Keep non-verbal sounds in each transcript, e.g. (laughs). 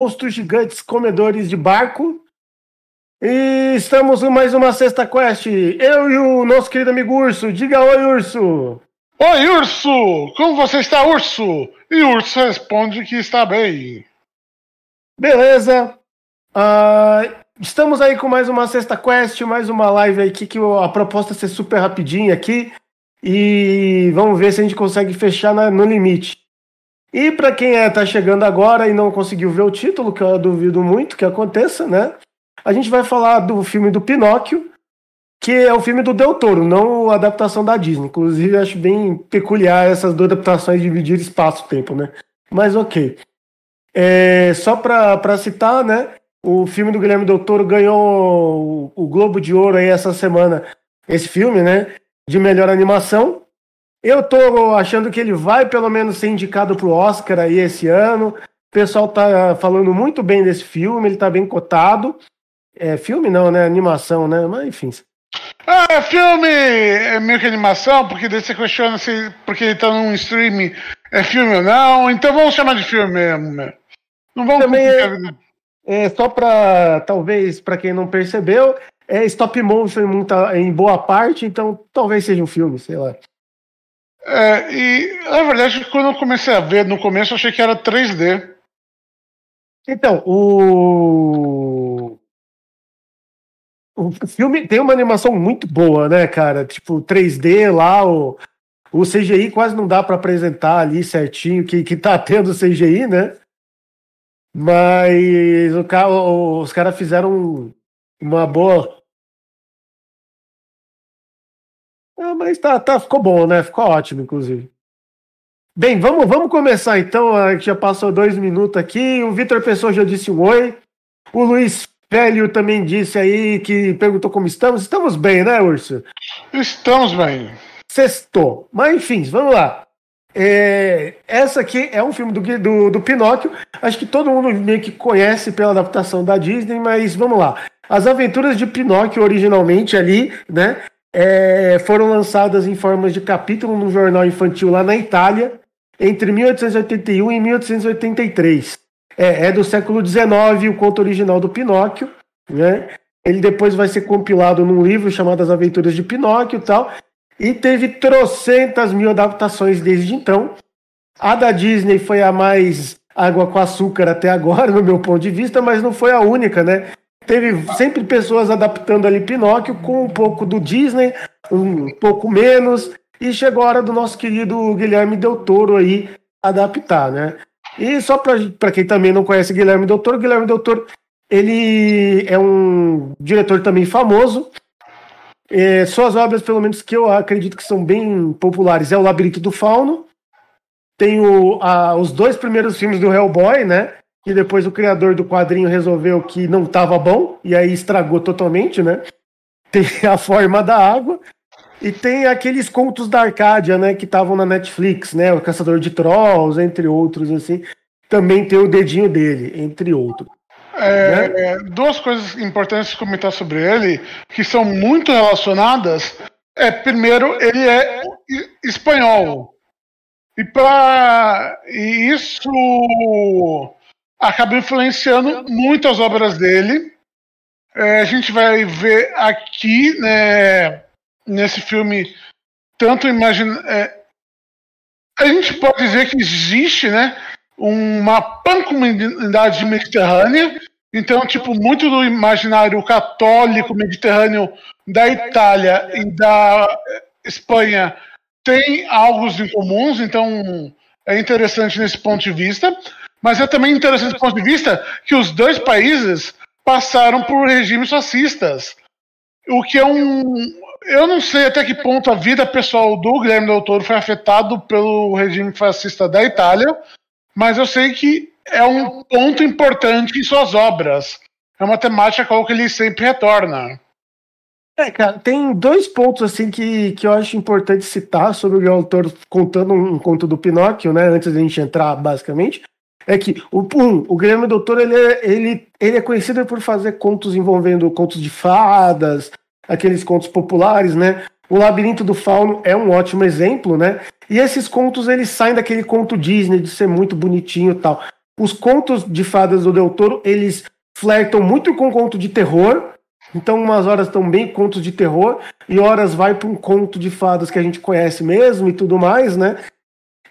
monstros gigantes comedores de barco. E estamos em mais uma sexta quest. Eu e o nosso querido amigo Urso. Diga oi, Urso. Oi, Urso! Como você está, Urso? E o Urso responde que está bem. Beleza. Uh, estamos aí com mais uma sexta quest, mais uma live aqui que a proposta é ser super rapidinha aqui. E vamos ver se a gente consegue fechar na, no limite. E para quem é, tá chegando agora e não conseguiu ver o título, que eu duvido muito que aconteça, né? A gente vai falar do filme do Pinóquio, que é o filme do Del Toro, não a adaptação da Disney. Inclusive, acho bem peculiar essas duas adaptações dividir espaço-tempo, né? Mas ok. É, só para citar, né? O filme do Guilherme Del Toro ganhou o, o Globo de Ouro aí essa semana. Esse filme, né? De melhor animação. Eu tô achando que ele vai pelo menos ser indicado pro Oscar aí esse ano. O pessoal tá falando muito bem desse filme, ele tá bem cotado. É filme não, né? Animação, né? Mas enfim. Ah, é filme é meio que animação, porque daí você questiona se porque ele tá num streaming é filme ou não. Então vamos chamar de filme mesmo. Né? Não vamos Também é, é, só para talvez para quem não percebeu, é stop motion em, muita, em boa parte, então talvez seja um filme, sei lá. É, e na verdade, quando eu comecei a ver, no começo eu achei que era 3D. Então, o. O filme tem uma animação muito boa, né, cara? Tipo, 3D lá, o, o CGI quase não dá para apresentar ali certinho que, que tá tendo CGI, né? Mas o, os caras fizeram uma boa É, mas tá, tá, ficou bom, né? Ficou ótimo, inclusive. Bem, vamos, vamos começar então. A gente já passou dois minutos aqui. O Vitor Pessoa já disse um oi. O Luiz Félio também disse aí que perguntou como estamos. Estamos bem, né, Urso? Estamos bem. Sextou. Mas enfim, vamos lá. É, essa aqui é um filme do, do, do Pinóquio. Acho que todo mundo meio que conhece pela adaptação da Disney, mas vamos lá. As aventuras de Pinóquio originalmente ali, né? É, foram lançadas em formas de capítulo no jornal infantil lá na Itália, entre 1881 e 1883. É, é do século XIX o conto original do Pinóquio, né? Ele depois vai ser compilado num livro chamado As Aventuras de Pinóquio e tal, e teve trocentas mil adaptações desde então. A da Disney foi a mais água com açúcar até agora, (laughs) no meu ponto de vista, mas não foi a única, né? Teve sempre pessoas adaptando ali Pinóquio com um pouco do Disney, um pouco menos, e chegou a hora do nosso querido Guilherme Del Toro aí adaptar, né? E só para quem também não conhece Guilherme Del Toro, Guilherme Del Toro, ele é um diretor também famoso. É, suas obras, pelo menos que eu acredito que são bem populares, é O Labirinto do Fauno. Tem o, a, os dois primeiros filmes do Hellboy, né? Que depois o criador do quadrinho resolveu que não estava bom, e aí estragou totalmente, né? (laughs) Tem a forma da água, e tem aqueles contos da Arcádia, né, que estavam na Netflix, né? O Caçador de Trolls, entre outros, assim. Também tem o dedinho dele, entre outros. É, né? Duas coisas importantes de comentar sobre ele, que são muito relacionadas. É, primeiro, ele é espanhol. E para isso acaba influenciando muito as obras dele. É, a gente vai ver aqui, né, nesse filme, tanto imagina. É, a gente pode dizer que existe, né, uma pancomunidade mediterrânea. Então, tipo, muito do imaginário católico mediterrâneo da Itália e da Espanha tem algo em comuns, então é interessante nesse ponto de vista. Mas é também interessante do ponto de vista que os dois países passaram por regimes fascistas. O que é um. Eu não sei até que ponto a vida pessoal do Guilherme Del Toro foi afetado pelo regime fascista da Itália, mas eu sei que é um ponto importante em suas obras. É uma temática qual que ele sempre retorna. É, cara, tem dois pontos assim que, que eu acho importante citar sobre o Guilherme Toro contando um conto do Pinóquio, né? Antes da gente entrar, basicamente é que o, um, o Guilherme Doutor ele é, ele, ele é conhecido por fazer contos envolvendo contos de fadas, aqueles contos populares, né? O Labirinto do Fauno é um ótimo exemplo, né? E esses contos eles saem daquele conto Disney de ser muito bonitinho e tal. os contos de fadas do Del Toro, eles flertam muito com conto de terror. Então, umas horas bem contos de terror, e horas vai para um conto de fadas que a gente conhece mesmo e tudo mais, né?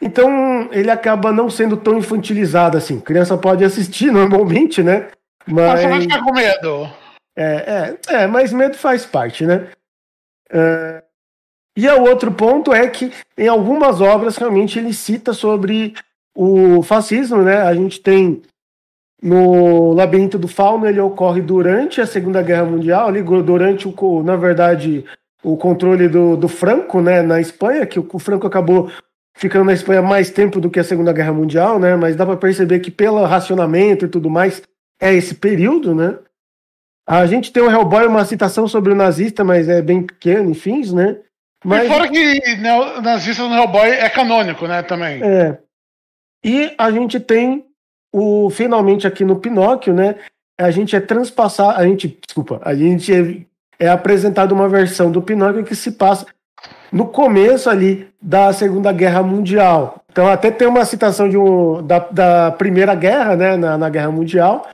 Então, ele acaba não sendo tão infantilizado assim. Criança pode assistir (laughs) normalmente, né? Mas. Você vai ficar com medo. É, é, é, mas medo faz parte, né? É... E o outro ponto é que em algumas obras realmente ele cita sobre o fascismo, né? A gente tem no Labirinto do Fauno, ele ocorre durante a Segunda Guerra Mundial, ali, durante o, na verdade, o controle do, do Franco, né, na Espanha, que o, o Franco acabou ficando na Espanha mais tempo do que a Segunda Guerra Mundial, né? Mas dá para perceber que pelo racionamento e tudo mais é esse período, né? A gente tem o Hellboy, uma citação sobre o nazista, mas é bem pequeno, enfim, né? Mas... E fora que né, nazista no Hellboy é canônico, né, também. É. E a gente tem o finalmente aqui no Pinóquio, né? A gente é transpassar, a gente, desculpa, a gente é, é apresentado uma versão do Pinóquio que se passa no começo ali da Segunda Guerra Mundial. Então até tem uma citação de um, da, da Primeira Guerra, né, na, na Guerra Mundial,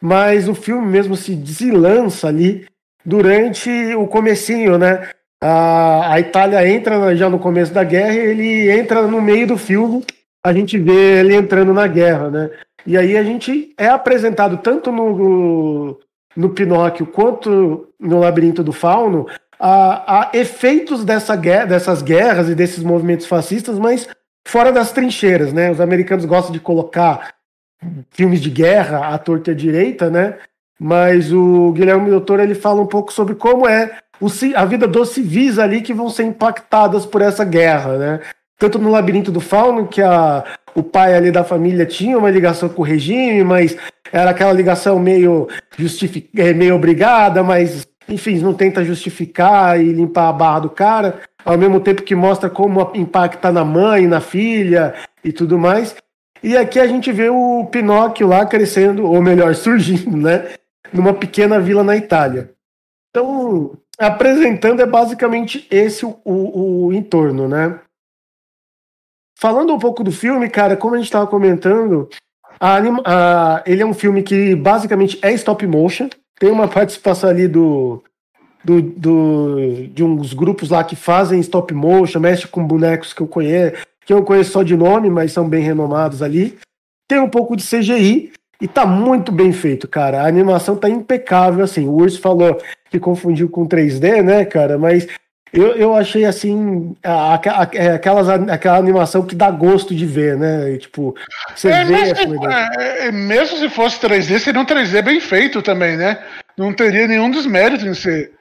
mas o filme mesmo se deslança ali durante o comecinho, né? A, a Itália entra já no começo da guerra e ele entra no meio do filme, a gente vê ele entrando na guerra, né? E aí a gente é apresentado tanto no, no Pinóquio quanto no Labirinto do Fauno a, a efeitos dessa guerra, dessas guerras e desses movimentos fascistas, mas fora das trincheiras, né? Os americanos gostam de colocar filmes de guerra à torta e à direita, né? Mas o Guilherme Doutor ele fala um pouco sobre como é a vida dos civis ali que vão ser impactadas por essa guerra, né? Tanto no Labirinto do Fauno, que a, o pai ali da família tinha uma ligação com o regime, mas era aquela ligação meio, justific... É, meio obrigada, mas enfim, não tenta justificar e limpar a barra do cara, ao mesmo tempo que mostra como impacta na mãe, na filha e tudo mais. E aqui a gente vê o Pinóquio lá crescendo, ou melhor, (laughs) surgindo, né? Numa pequena vila na Itália. Então, apresentando é basicamente esse o, o, o entorno, né? Falando um pouco do filme, cara, como a gente estava comentando, a, a, ele é um filme que basicamente é stop motion. Tem uma participação ali do, do, do, de uns grupos lá que fazem stop motion, mexe com bonecos que eu conheço, que eu conheço só de nome, mas são bem renomados ali. Tem um pouco de CGI e tá muito bem feito, cara. A animação tá impecável, assim. O Urso falou que confundiu com 3D, né, cara? Mas eu, eu achei assim a, a, é aquelas, aquela animação que dá gosto de ver, né? E, tipo, você é, vê é, é, Mesmo se fosse 3D, seria um 3D bem feito também, né? Não teria nenhum desmérito em ser.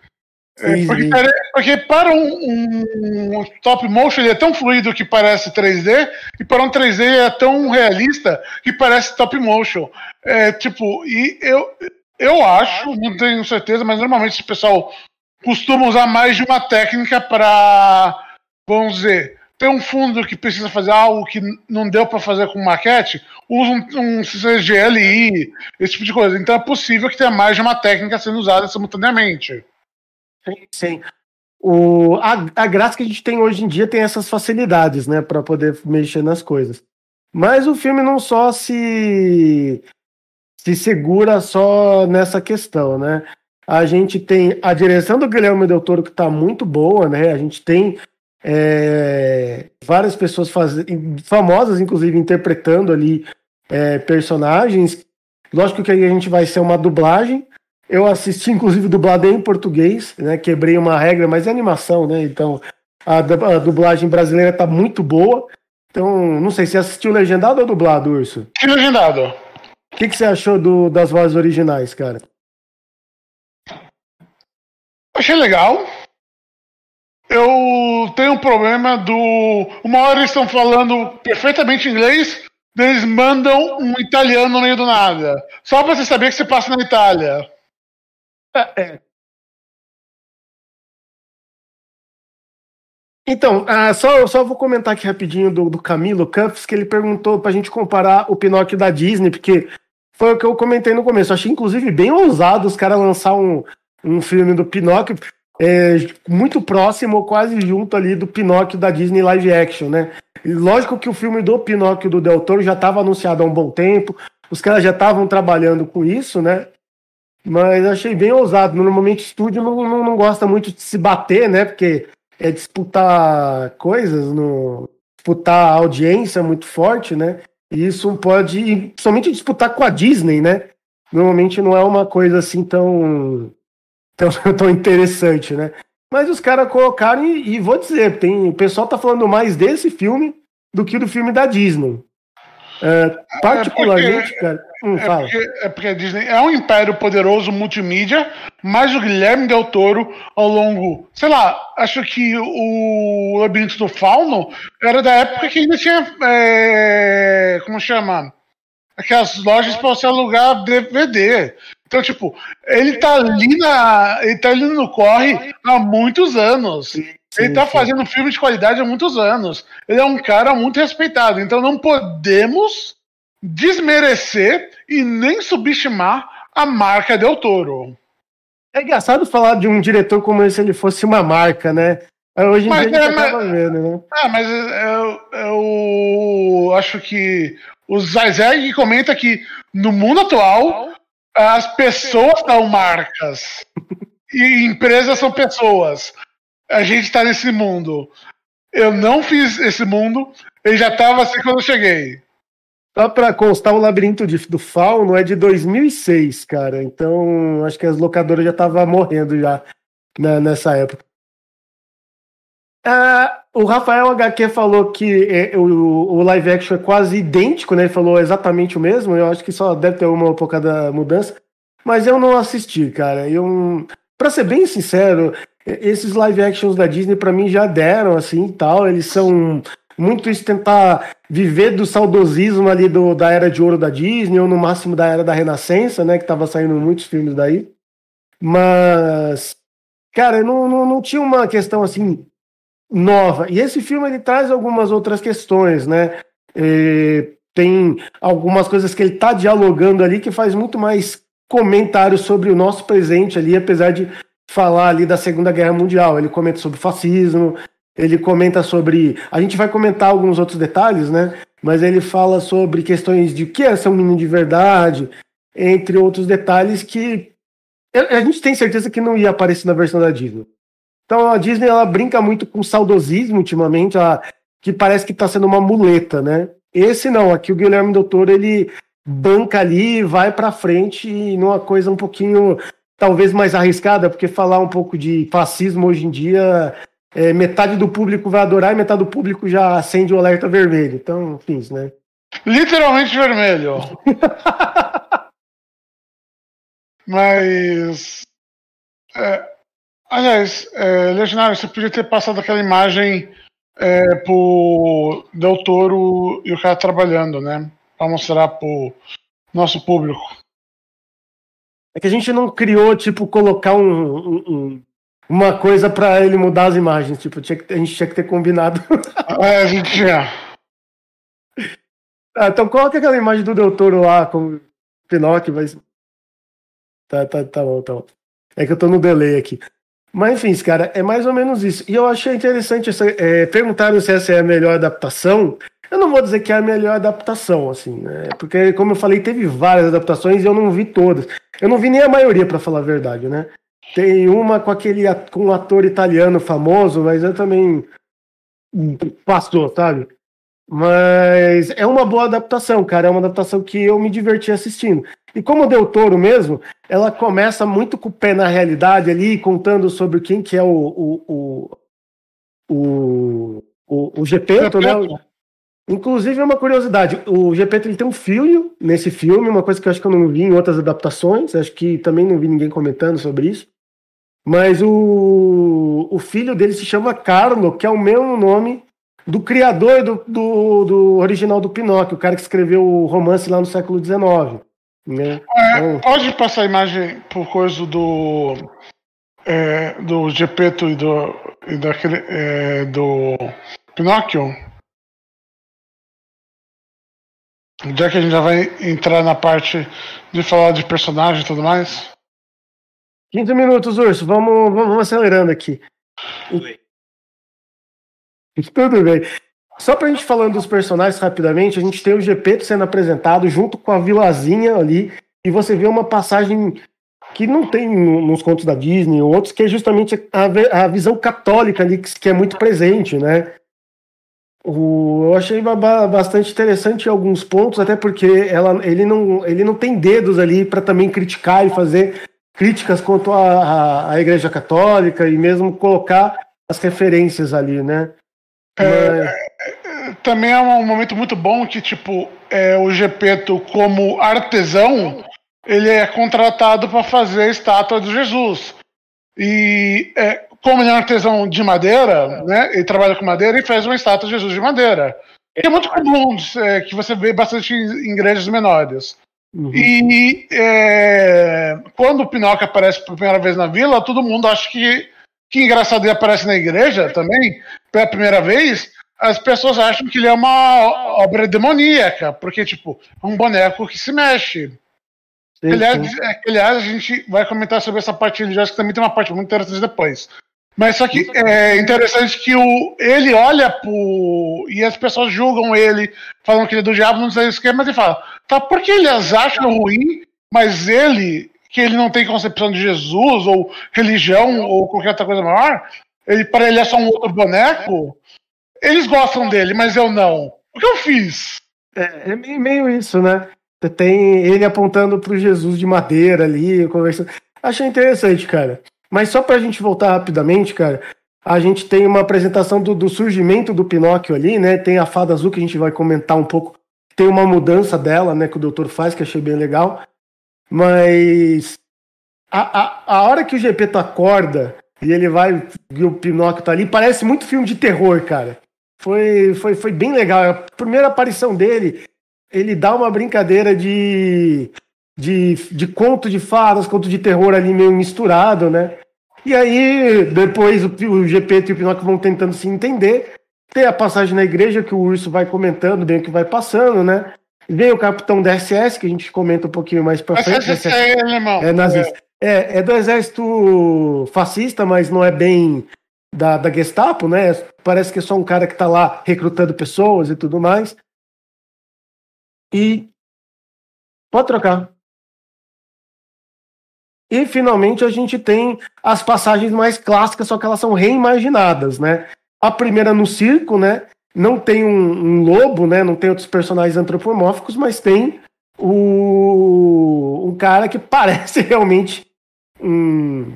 É, porque, porque, para um, um, top motion ele é tão fluido que parece 3D, e para um 3D é tão realista que parece top motion. É, tipo, e eu, eu acho, não tenho certeza, mas normalmente esse pessoal costuma usar mais de uma técnica para, vamos dizer, tem um fundo que precisa fazer algo que não deu para fazer com maquete, usa um, um CGLI, esse tipo de coisa. Então é possível que tenha mais de uma técnica sendo usada simultaneamente. Sim, sim. O, a, a graça que a gente tem hoje em dia tem essas facilidades, né, para poder mexer nas coisas. Mas o filme não só se se segura só nessa questão, né? A gente tem a direção do Guilherme Del Toro que está muito boa, né? A gente tem é, várias pessoas faz... famosas, inclusive, interpretando ali é, personagens. Lógico que aí a gente vai ser uma dublagem. Eu assisti, inclusive, dublado em português, né? Quebrei uma regra, mas é animação, né? Então a, a dublagem brasileira está muito boa. Então, não sei se assistiu legendado ou dublado, Urso? Legendado. O que, que você achou do, das vozes originais, cara? Achei legal. Eu tenho um problema do. Uma hora eles estão falando perfeitamente inglês, eles mandam um italiano no meio do nada. Só pra você saber que você passa na Itália. É. é. Então, uh, só, só vou comentar aqui rapidinho do, do Camilo Campos, que ele perguntou pra gente comparar o Pinóquio da Disney, porque foi o que eu comentei no começo. achei, inclusive, bem ousado os caras lançar um, um filme do Pinóquio é, muito próximo, quase junto ali do Pinóquio da Disney live action, né? E lógico que o filme do Pinóquio do Del Toro já estava anunciado há um bom tempo, os caras já estavam trabalhando com isso, né? Mas achei bem ousado. Normalmente o estúdio não, não, não, gosta muito de se bater, né? Porque é disputar coisas, no, disputar audiência muito forte, né? E isso pode, somente disputar com a Disney, né? Normalmente não é uma coisa assim tão, tão, (laughs) tão interessante, né? Mas os caras colocaram, e, e, vou dizer, tem, o pessoal tá falando mais desse filme do que do filme da Disney. É, particularmente, é porque, cara. Hum, é, porque, é, porque, a Disney é um império poderoso multimídia, mas o Guilherme Del Toro, ao longo, sei lá, acho que o Labirinto do Fauno era da época que ainda tinha. É, como chama? Aquelas lojas para você alugar DVD. Então, tipo, ele tá ali na. Ele tá ali no corre há muitos anos. Sim, ele tá sim. fazendo filme de qualidade há muitos anos. Ele é um cara muito respeitado. Então não podemos desmerecer e nem subestimar a marca Del Toro. É engraçado falar de um diretor como se ele fosse uma marca, né? Hoje em mas, dia a gente é, mas, vendo, né? Ah, mas eu, eu acho que o Zizek comenta que no mundo atual as pessoas são marcas e empresas são pessoas. A gente está nesse mundo. Eu não fiz esse mundo, ele já estava assim quando eu cheguei. Só para constar, o Labirinto de, do Fauno é de 2006, cara. Então, acho que as locadoras já estavam morrendo já né, nessa época. Ah, o Rafael HQ falou que é, o, o, live action é quase idêntico, né? Ele falou exatamente o mesmo. Eu acho que só deve ter uma pouca mudança. Mas eu não assisti, cara. Eu, pra ser bem sincero, esses live actions da Disney para mim já deram assim tal. Eles são muito isso tentar viver do saudosismo ali do, da era de ouro da Disney, ou no máximo da era da Renascença, né? Que tava saindo muitos filmes daí. Mas, cara, não, não, não tinha uma questão assim nova. E esse filme ele traz algumas outras questões, né? Tem algumas coisas que ele tá dialogando ali que faz muito mais comentários sobre o nosso presente ali, apesar de falar ali da Segunda Guerra Mundial. Ele comenta sobre fascismo, ele comenta sobre. A gente vai comentar alguns outros detalhes, né? Mas ele fala sobre questões de o que é ser um menino de verdade, entre outros detalhes que a gente tem certeza que não ia aparecer na versão da Disney. Então a Disney ela brinca muito com saudosismo ultimamente, ela, que parece que está sendo uma muleta, né? Esse não, aqui o Guilherme Doutor ele banca ali, vai para frente numa coisa um pouquinho talvez mais arriscada, porque falar um pouco de fascismo hoje em dia é, metade do público vai adorar e metade do público já acende o alerta vermelho. Então, enfim, né? Literalmente vermelho. (laughs) Mas. É, aliás, é, Legionário, você podia ter passado aquela imagem é, pro Del Toro e o cara trabalhando, né? Pra mostrar pro nosso público. É que a gente não criou, tipo, colocar um, um, um uma coisa para ele mudar as imagens. Tipo, tinha que, a gente tinha que ter combinado. (laughs) é, a gente tinha. Ah, então coloca aquela imagem do Del Toro lá com Pinóquio, mas. Tá, tá, tá bom, tá bom. É que eu tô no delay aqui. Mas enfim, cara, é mais ou menos isso. E eu achei interessante essa, é, perguntaram se essa é a melhor adaptação. Eu não vou dizer que é a melhor adaptação, assim, né? Porque, como eu falei, teve várias adaptações e eu não vi todas. Eu não vi nem a maioria, para falar a verdade, né? Tem uma com aquele com um ator italiano famoso, mas eu também passou, sabe? Mas é uma boa adaptação, cara. É uma adaptação que eu me diverti assistindo. E como deu Toro mesmo, ela começa muito com o pé na realidade ali, contando sobre quem que é o, o, o, o, o, o Gepeto, né? Inclusive, é uma curiosidade, o Gepeto ele tem um filho nesse filme, uma coisa que eu acho que eu não vi em outras adaptações, acho que também não vi ninguém comentando sobre isso. Mas o, o filho dele se chama Carlo, que é o mesmo nome do criador do, do, do original do Pinóquio, o cara que escreveu o romance lá no século XIX. Né? É, então... Pode passar a imagem por coisa do é, do Gepeto e do e daquele é, do Pinóquio? Já que a gente já vai entrar na parte de falar de personagem e tudo mais. 15 minutos, Urso. Vamos, vamos, vamos acelerando aqui. (laughs) Tudo bem. Só pra gente falando dos personagens rapidamente, a gente tem o Gepeto sendo apresentado junto com a Vilazinha ali, e você vê uma passagem que não tem nos contos da Disney ou outros, que é justamente a, a visão católica ali, que, que é muito presente, né? O, eu achei bastante interessante em alguns pontos, até porque ela, ele, não, ele não tem dedos ali para também criticar e fazer críticas quanto à Igreja Católica e mesmo colocar as referências ali, né? É, Mas... Também é um momento muito bom que, tipo, é, o Gepeto, como artesão, ele é contratado para fazer a estátua de Jesus. E é, como ele é um artesão de madeira, né? Ele trabalha com madeira e faz uma estátua de Jesus de madeira. é muito comum é, que você vê bastante em igrejas menores. Uhum. E é, quando o Pinóquio aparece pela primeira vez na vila, todo mundo acha que, que engraçado ele aparece na igreja também, pela primeira vez. As pessoas acham que ele é uma obra demoníaca, porque, tipo, é um boneco que se mexe. Sim, aliás, sim. É, aliás, a gente vai comentar sobre essa parte religiosa, que também tem uma parte muito interessante depois. Mas só que é interessante que o, ele olha pro. E as pessoas julgam ele, falam que ele é do diabo, não sei o que, mas ele fala, tá, porque eles acham ruim, mas ele, que ele não tem concepção de Jesus, ou religião, ou qualquer outra coisa maior, ele, para ele é só um outro boneco, eles gostam dele, mas eu não. O que eu fiz? É, é meio isso, né? Tem ele apontando pro Jesus de madeira ali, conversando. Achei interessante, cara. Mas só para a gente voltar rapidamente, cara, a gente tem uma apresentação do, do, surgimento do Pinóquio ali, né? Tem a fada azul que a gente vai comentar um pouco. Tem uma mudança dela, né? Que o doutor faz, que achei bem legal. Mas a, a, a hora que o Gepeto acorda e ele vai e o Pinóquio tá ali, parece muito filme de terror, cara. Foi, foi, foi bem legal. A primeira aparição dele, ele dá uma brincadeira de de, de conto de fadas, conto de terror ali meio misturado, né? E aí, depois o, o Gepeto e o Pinóquio vão tentando se entender. Tem a passagem na igreja que o urso vai comentando bem o que vai passando, né? Vem o capitão da SS, que a gente comenta um pouquinho mais pra frente. SS é alemão. É, nazista. É, é do exército fascista, mas não é bem da, da Gestapo, né? Parece que é só um cara que tá lá recrutando pessoas e tudo mais. E. Pode trocar. E finalmente a gente tem as passagens mais clássicas, só que elas são reimaginadas, né? A primeira no circo, né? Não tem um, um lobo, né? Não tem outros personagens antropomórficos, mas tem o um cara que (laughs) parece realmente um,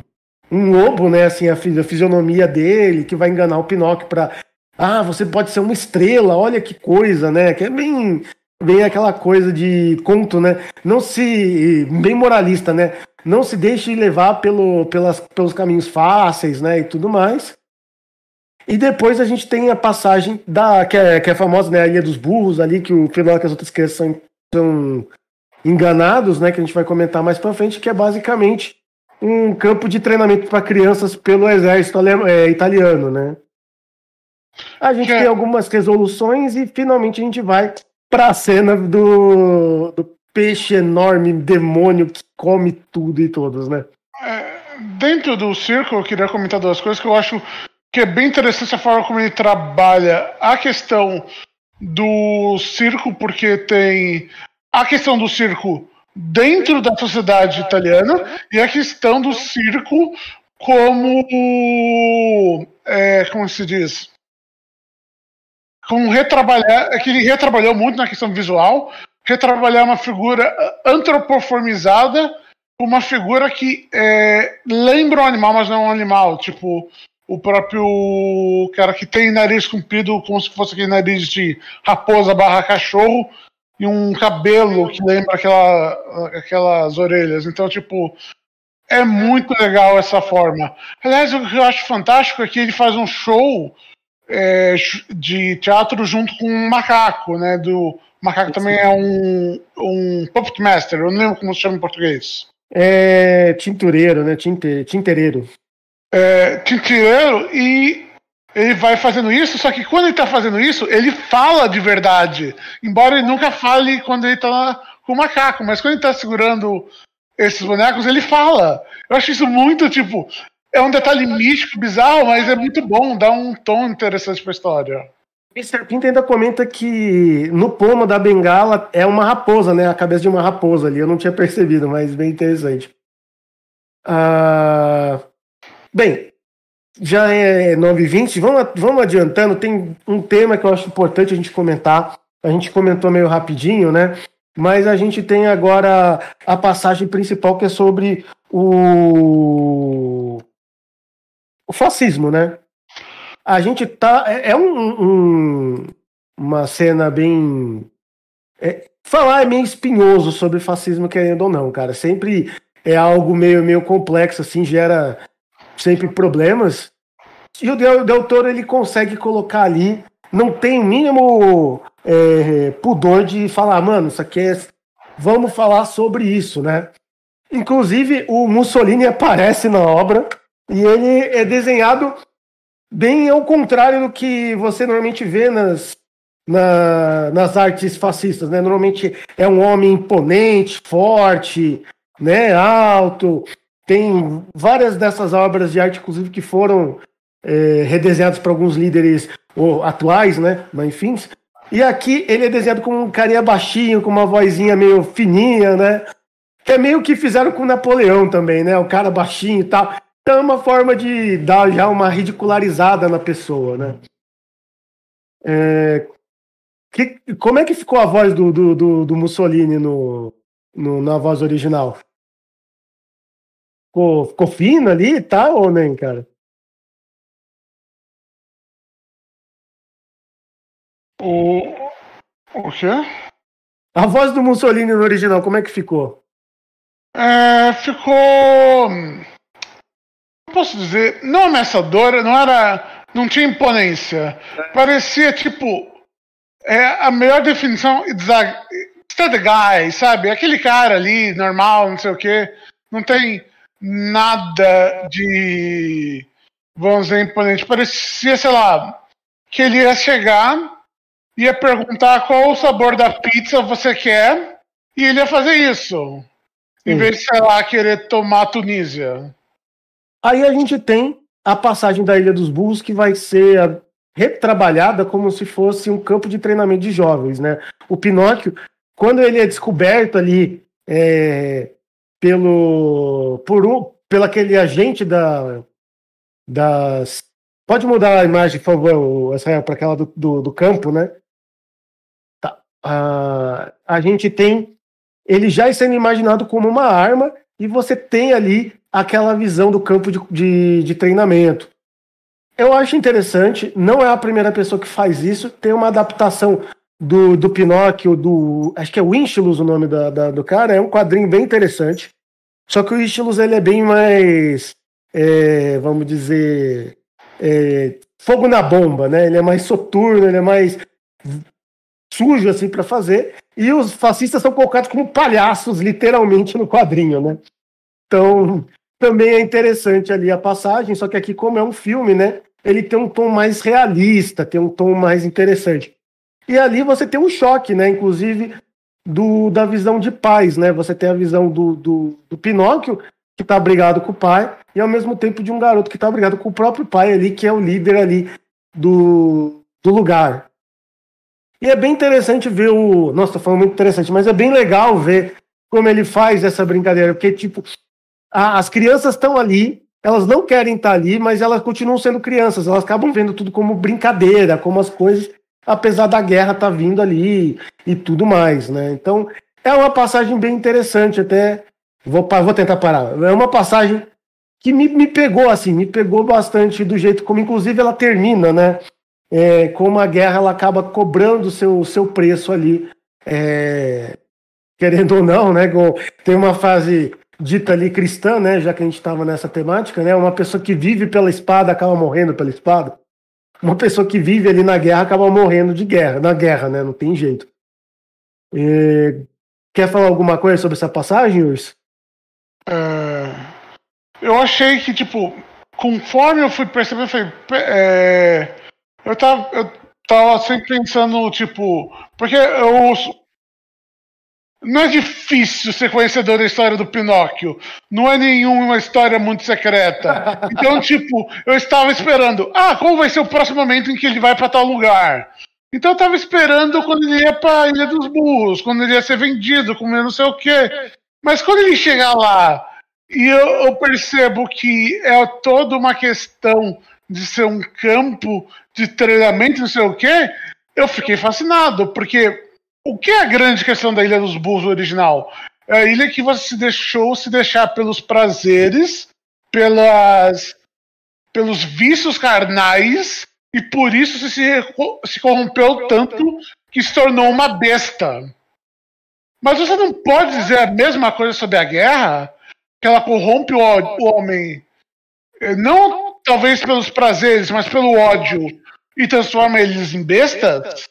um lobo, né? Assim, a, fisionomia dele, que vai enganar o Pinóquio para ah, você pode ser uma estrela, olha que coisa, né? Que é bem, bem aquela coisa de conto, né? Não se. bem moralista, né? não se deixe levar pelo, pelas, pelos caminhos fáceis, né, e tudo mais. E depois a gente tem a passagem da que é, que é famosa, né, a Ilha dos Burros ali, que o Filó e as outras crianças são, são enganados, né, que a gente vai comentar mais para frente, que é basicamente um campo de treinamento para crianças pelo exército é, italiano, né. A gente é. tem algumas resoluções e finalmente a gente vai para a cena do, do peixe enorme, demônio que come tudo e todos, né? É, dentro do circo, eu queria comentar duas coisas que eu acho que é bem interessante a forma como ele trabalha a questão do circo, porque tem a questão do circo dentro da sociedade italiana e a questão do circo como é, como se diz como retrabalhar é que ele retrabalhou muito na questão visual retrabalhar uma figura antropoformizada uma figura que é, lembra um animal, mas não é um animal. Tipo, o próprio cara que tem nariz comprido, como se fosse aquele nariz de raposa barra cachorro, e um cabelo que lembra aquela, aquelas orelhas. Então, tipo, é muito legal essa forma. Aliás, o que eu acho fantástico é que ele faz um show é, de teatro junto com um macaco, né? Do, o macaco também é um, um puppet master, eu não lembro como se chama em português. É tintureiro, né? Tinte, tintereiro. É, tintureiro e ele vai fazendo isso, só que quando ele tá fazendo isso, ele fala de verdade. Embora ele nunca fale quando ele tá com o macaco, mas quando ele tá segurando esses bonecos, ele fala. Eu acho isso muito, tipo, é um detalhe místico, bizarro, mas é muito bom, dá um tom interessante pra história. Mr. Pinto ainda comenta que no pomo da bengala é uma raposa, né? A cabeça de uma raposa ali. Eu não tinha percebido, mas bem interessante. Ah, bem, já é 9h20, vamos, vamos adiantando. Tem um tema que eu acho importante a gente comentar. A gente comentou meio rapidinho, né? Mas a gente tem agora a passagem principal que é sobre o, o fascismo, né? A gente tá. É, é um, um, uma cena bem. É, falar é meio espinhoso sobre fascismo, querendo ou não, cara. Sempre é algo meio, meio complexo, assim, gera sempre problemas. E o Del, Del Toro ele consegue colocar ali, não tem mínimo é, pudor de falar, mano, isso aqui é. Vamos falar sobre isso, né? Inclusive, o Mussolini aparece na obra e ele é desenhado bem ao contrário do que você normalmente vê nas, na, nas artes fascistas, né? Normalmente é um homem imponente, forte, né, alto. Tem várias dessas obras de arte, inclusive, que foram é, redesenhadas para alguns líderes ou, atuais, né? Mas enfim. E aqui ele é desenhado com um carinha baixinho, com uma vozinha meio fininha, né? Que é meio que fizeram com Napoleão também, né? O cara baixinho e tal. Então é uma forma de dar já uma ridicularizada na pessoa, né? É, que, como é que ficou a voz do, do, do, do Mussolini no, no, na voz original? Ficou, ficou fino ali, tá? Ou nem, cara? O. O quê? A voz do Mussolini no original, como é que ficou? É, ficou. Posso dizer, não ameaçadora, não era. Não tinha imponência. Parecia tipo. É a melhor definição. It's, the guy, sabe? Aquele cara ali, normal, não sei o quê. Não tem nada de, vamos dizer, imponente. Parecia, sei lá, que ele ia chegar, ia perguntar qual o sabor da pizza você quer, e ele ia fazer isso. Em vez de, sei lá, querer tomar Tunísia. Aí a gente tem a passagem da Ilha dos Burros, que vai ser retrabalhada como se fosse um campo de treinamento de jovens, né? O Pinóquio, quando ele é descoberto ali é, pelo por um, pelo aquele agente da das pode mudar a imagem por favor Israel para aquela do, do, do, campo né tá. a, a gente tem ele já sendo imaginado como uma arma e você tem ali aquela visão do campo de, de, de treinamento eu acho interessante não é a primeira pessoa que faz isso tem uma adaptação do, do Pinóquio, do. Acho que é Winchilus o nome da, da, do cara, é um quadrinho bem interessante. Só que o Winchilus ele é bem mais. É, vamos dizer. É, fogo na bomba, né? Ele é mais soturno, ele é mais sujo assim para fazer. E os fascistas são colocados como palhaços, literalmente, no quadrinho, né? Então, também é interessante ali a passagem, só que aqui, como é um filme, né? Ele tem um tom mais realista, tem um tom mais interessante. E ali você tem um choque, né? Inclusive do, da visão de pais, né? Você tem a visão do, do, do Pinóquio, que está brigado com o pai, e ao mesmo tempo de um garoto que está brigado com o próprio pai ali, que é o líder ali do, do lugar. E é bem interessante ver o. Nossa, tô falando muito interessante, mas é bem legal ver como ele faz essa brincadeira, porque, tipo, a, as crianças estão ali, elas não querem estar tá ali, mas elas continuam sendo crianças, elas acabam vendo tudo como brincadeira, como as coisas apesar da guerra estar tá vindo ali e tudo mais, né? Então é uma passagem bem interessante, até vou, vou tentar parar. É uma passagem que me, me pegou assim, me pegou bastante do jeito como inclusive ela termina, né? É, como a guerra ela acaba cobrando seu seu preço ali, é, querendo ou não, né? Tem uma fase dita ali cristã, né? Já que a gente estava nessa temática, né? Uma pessoa que vive pela espada acaba morrendo pela espada uma pessoa que vive ali na guerra acaba morrendo de guerra, na guerra, né? Não tem jeito. E... Quer falar alguma coisa sobre essa passagem, Urs? É... Eu achei que, tipo, conforme eu fui percebendo, eu falei. É... Eu, tava, eu tava sempre pensando, tipo. Porque eu. Não é difícil ser conhecedor da história do Pinóquio. Não é nenhuma história muito secreta. Então, (laughs) tipo, eu estava esperando. Ah, qual vai ser o próximo momento em que ele vai para tal lugar? Então eu estava esperando quando ele ia para a Ilha dos Burros, quando ele ia ser vendido, como não sei o quê. Mas quando ele chegar lá e eu, eu percebo que é toda uma questão de ser um campo de treinamento, não sei o quê, eu fiquei fascinado, porque o que é a grande questão da Ilha dos Burros original? É a ilha que você se deixou se deixar pelos prazeres, pelas, pelos vícios carnais, e por isso se, se corrompeu tanto que se tornou uma besta. Mas você não pode dizer a mesma coisa sobre a guerra, que ela corrompe o, o homem, eh, não talvez pelos prazeres, mas pelo ódio, e transforma eles em bestas?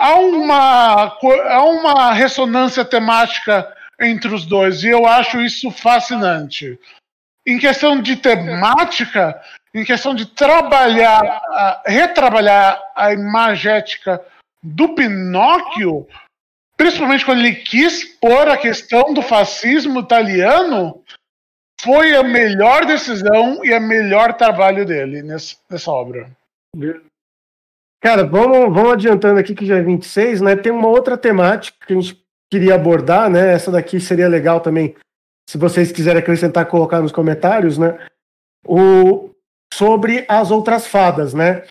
Há uma, há uma ressonância temática entre os dois, e eu acho isso fascinante. Em questão de temática, em questão de trabalhar, retrabalhar a imagética do Pinóquio, principalmente quando ele quis pôr a questão do fascismo italiano, foi a melhor decisão e a melhor trabalho dele nessa obra. Cara, vamos, vamos adiantando aqui que já é 26, né? Tem uma outra temática que a gente queria abordar, né? Essa daqui seria legal também, se vocês quiserem acrescentar, colocar nos comentários, né? O, sobre as outras fadas, né?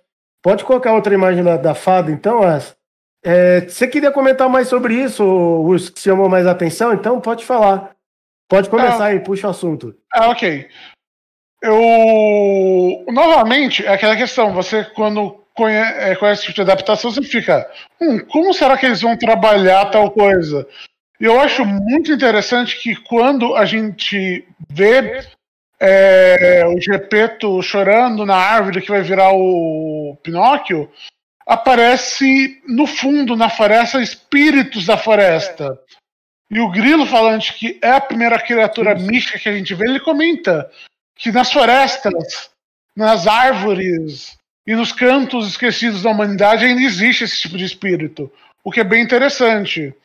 Pode colocar outra imagem da, da fada, então, As. É, você queria comentar mais sobre isso, Urso, que chamou mais atenção? Então, pode falar. Pode começar ah, aí, puxa o assunto. Ah, ok. Eu. Novamente, é aquela questão, você, quando conhece, é, conhece tipo de adaptação, você fica, hum, como será que eles vão trabalhar tal coisa? E eu acho muito interessante que quando a gente vê é, o Gepeto chorando na árvore que vai virar o Pinóquio, aparece no fundo, na floresta, espíritos da floresta. E o grilo falante, que é a primeira criatura mística que a gente vê, ele comenta que nas florestas, nas árvores, e nos cantos esquecidos da humanidade ainda existe esse tipo de espírito. O que é bem interessante.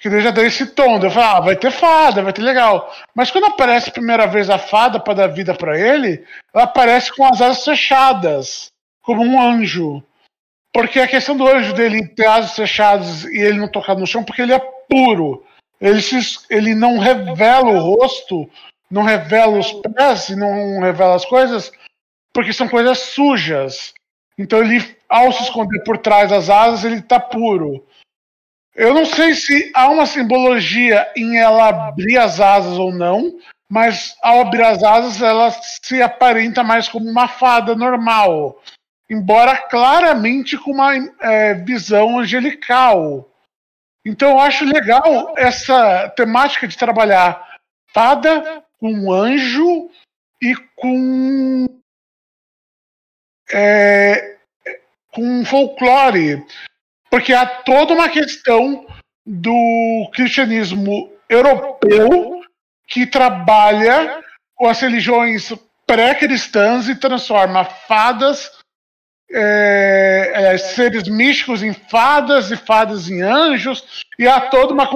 Que ele já deu esse tom. Eu falo, ah, vai ter fada, vai ter legal. Mas quando aparece a primeira vez a fada para dar vida para ele, ela aparece com as asas fechadas, como um anjo. Porque a questão do anjo dele ter asas fechadas e ele não tocar no chão, porque ele é puro. Ele, se, ele não revela o rosto, não revela os pés e não revela as coisas, porque são coisas sujas. Então ele, ao se esconder por trás das asas, ele está puro. Eu não sei se há uma simbologia em ela abrir as asas ou não, mas ao abrir as asas ela se aparenta mais como uma fada normal, embora claramente com uma é, visão angelical. Então eu acho legal essa temática de trabalhar fada com anjo e com é, com folclore, porque há toda uma questão do cristianismo europeu que trabalha com as religiões pré-cristãs e transforma fadas, é, é, seres místicos em fadas e fadas em anjos, e há toda uma,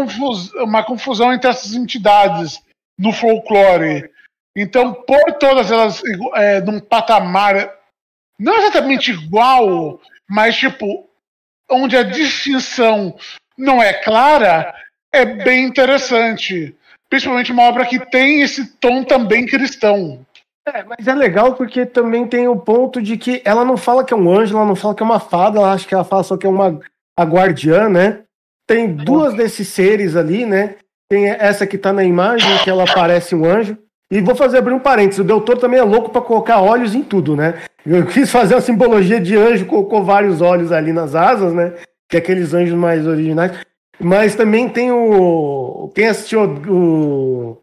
uma confusão entre essas entidades no folclore. Então, por todas elas é, num patamar não exatamente igual, mas tipo, onde a distinção não é clara, é bem interessante. Principalmente uma obra que tem esse tom também cristão. É, mas é legal porque também tem o ponto de que ela não fala que é um anjo, ela não fala que é uma fada, ela acha que ela fala só que é uma a guardiã, né? Tem duas desses seres ali, né? Tem essa que tá na imagem, que ela parece um anjo. E vou fazer abrir um parênteses, o Doutor também é louco para colocar olhos em tudo, né? Eu quis fazer uma simbologia de anjo, colocou vários olhos ali nas asas, né? Que é aqueles anjos mais originais. Mas também tem o. Quem assistiu o,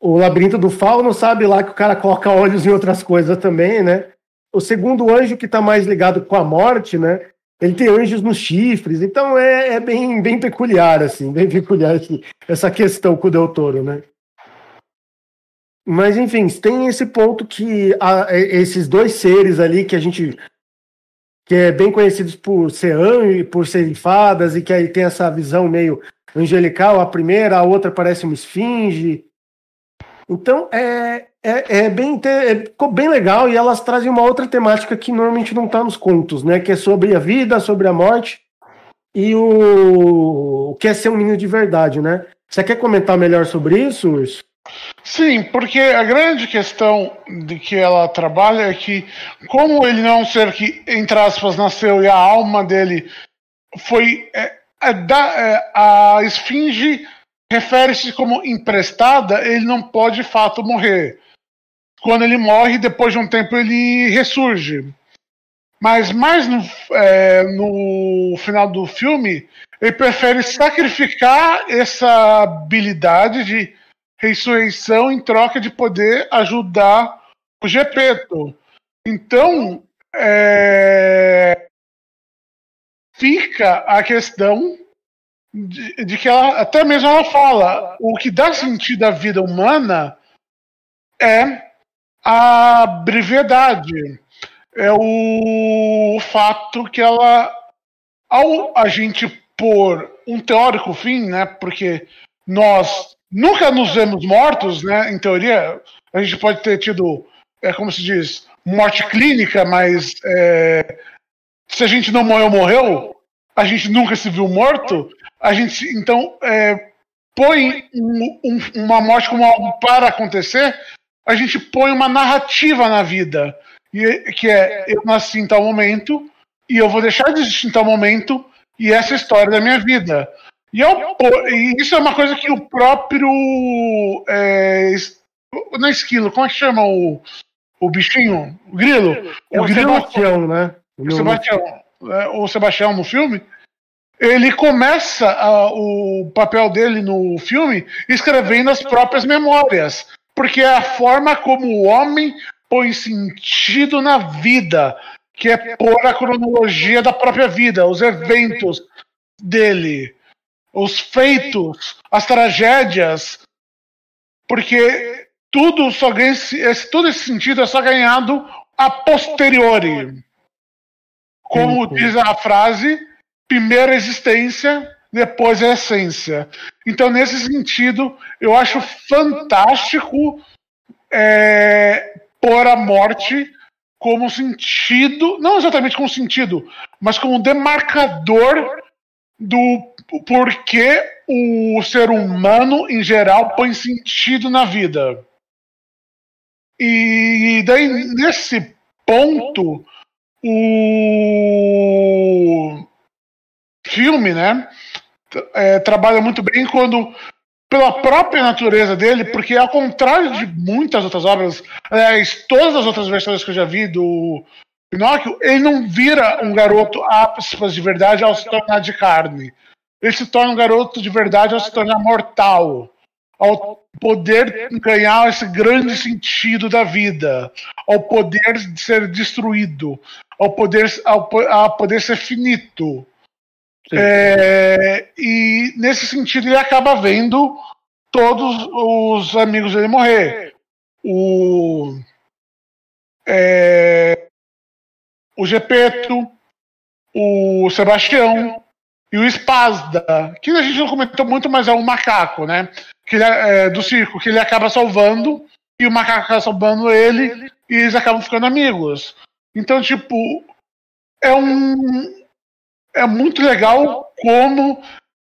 o Labirinto do Fauno sabe lá que o cara coloca olhos em outras coisas também, né? O segundo anjo que está mais ligado com a morte, né? Ele tem anjos nos chifres, então é, é bem, bem peculiar, assim, bem peculiar assim, essa questão com o Del Toro, né? Mas, enfim, tem esse ponto que a, esses dois seres ali que a gente. que é bem conhecidos por ser anjo, por serem fadas, e que aí tem essa visão meio angelical, a primeira, a outra parece uma esfinge. Então é, é, é bem, é, ficou bem legal e elas trazem uma outra temática que normalmente não está nos contos, né? Que é sobre a vida, sobre a morte e o, o que é ser um menino de verdade, né? Você quer comentar melhor sobre isso, Urso? Sim, porque a grande questão de que ela trabalha é que, como ele não é um ser que, entre aspas, nasceu e a alma dele foi. É, é, da, é, a esfinge refere-se como emprestada, ele não pode de fato morrer. Quando ele morre, depois de um tempo ele ressurge. Mas mais no, é, no final do filme, ele prefere sacrificar essa habilidade de ressurreição em troca de poder ajudar o Gepeto. Então, é, fica a questão de, de, que ela, até mesmo ela fala, o que dá sentido à vida humana é a brevidade, é o fato que ela, ao a gente pôr um teórico fim, né, porque nós nunca nos vemos mortos, né? Em teoria, a gente pode ter tido, é como se diz, morte clínica, mas é, se a gente não morreu, morreu, a gente nunca se viu morto, a gente então é, põe um, um, uma morte como algo para acontecer, a gente põe uma narrativa na vida, e, que é eu nasci em tal momento e eu vou deixar de existir em tal momento e essa é a história da minha vida. E, eu, e isso é uma coisa que o próprio. É, não é esquilo, como é que chama o, o bichinho? O grilo? É o, o grilo, Sebastião, né? O Sebastião, é, o Sebastião no filme. Ele começa a, o papel dele no filme escrevendo as próprias memórias, porque é a forma como o homem põe sentido na vida, que é pôr a cronologia da própria vida, os eventos dele os feitos, as tragédias, porque tudo só ganha esse, todo esse sentido é só ganhado a posteriori. Como uhum. diz a frase, primeiro a existência, depois a essência. Então, nesse sentido, eu acho fantástico é, pôr a morte como sentido, não exatamente como sentido, mas como demarcador do porquê o ser humano, em geral, põe sentido na vida. E daí, nesse ponto, o filme, né, é, trabalha muito bem quando, pela própria natureza dele, porque ao contrário de muitas outras obras, aliás, todas as outras versões que eu já vi do Pinóquio, ele não vira um garoto aspas de verdade ao se tornar de carne. Ele se torna um garoto de verdade ao se tornar mortal, ao poder ganhar esse grande sentido da vida, ao poder ser destruído, ao poder, ao, ao poder ser finito. É, e nesse sentido ele acaba vendo todos os amigos dele morrer. O, é, o Gepeto, o Sebastião, e o Spazda, que a gente não comentou muito, mas é um macaco, né? Que ele, é, é, do circo, que ele acaba salvando, e o macaco acaba salvando ele, e eles acabam ficando amigos. Então, tipo, é um. É muito legal como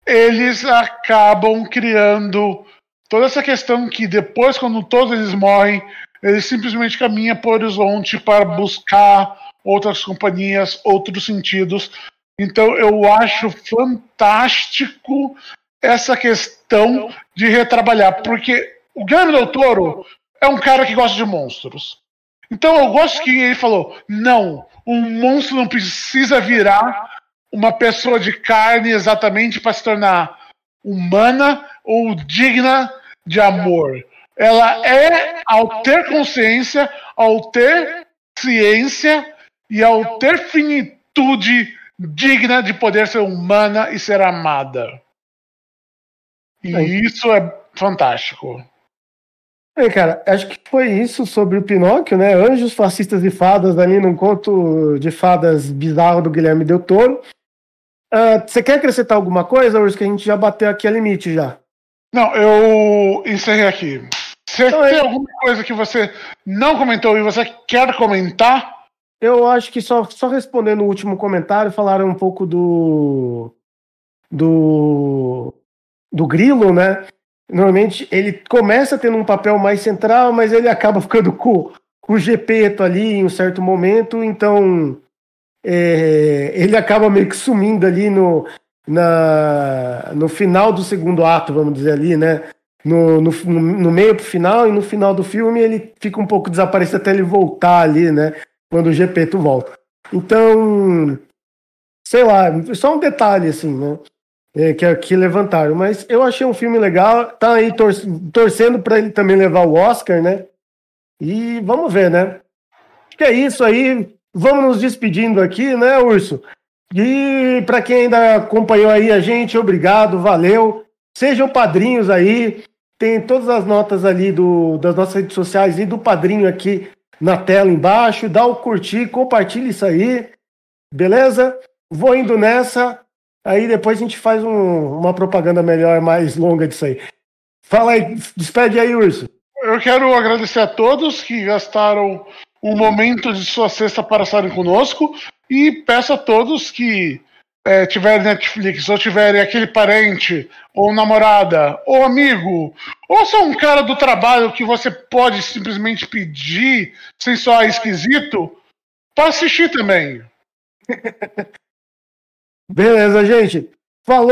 eles acabam criando toda essa questão que depois, quando todos eles morrem, eles simplesmente caminham por horizonte para buscar outras companhias, outros sentidos, então eu acho fantástico essa questão de retrabalhar, porque o Guilherme Del Toro é um cara que gosta de monstros. Então eu gosto que ele falou: não, um monstro não precisa virar uma pessoa de carne exatamente para se tornar humana ou digna de amor. Ela é, ao ter consciência, ao ter ciência e ao ter finitude digna de poder ser humana e ser amada. E é. isso é fantástico. É, cara, acho que foi isso sobre o Pinóquio, né? Anjos, fascistas e fadas ali num conto de fadas bizarro do Guilherme Del Toro. Uh, você quer acrescentar alguma coisa, Urso, que a gente já bateu aqui a limite já? Não, eu encerrei aqui. Você então, tem alguma coisa que você não comentou e você quer comentar? Eu acho que só, só respondendo o último comentário, falaram um pouco do. do. do Grilo, né? Normalmente ele começa tendo um papel mais central, mas ele acaba ficando com, com o Gepeto ali em um certo momento, então é, ele acaba meio que sumindo ali no, na, no final do segundo ato, vamos dizer ali, né? No, no, no meio pro final e no final do filme ele fica um pouco desaparecido até ele voltar ali, né? Quando o Gepeto volta. Então, sei lá, só um detalhe assim, né? É, que, que levantaram. Mas eu achei um filme legal. Tá aí tor torcendo para ele também levar o Oscar, né? E vamos ver, né? Que é isso aí. Vamos nos despedindo aqui, né, Urso? E para quem ainda acompanhou aí a gente, obrigado, valeu. Sejam padrinhos aí. Tem todas as notas ali do, das nossas redes sociais e do padrinho aqui na tela embaixo. Dá o curtir, compartilha isso aí. Beleza? Vou indo nessa. Aí depois a gente faz um, uma propaganda melhor, mais longa disso aí. Fala aí, despede aí, Urso. Eu quero agradecer a todos que gastaram um momento de sua sexta para estarem conosco e peço a todos que é, tiverem Netflix ou tiverem aquele parente ou namorada ou amigo ou só um cara do trabalho que você pode simplesmente pedir sem soar esquisito para assistir também. (laughs) Beleza, gente. Falou.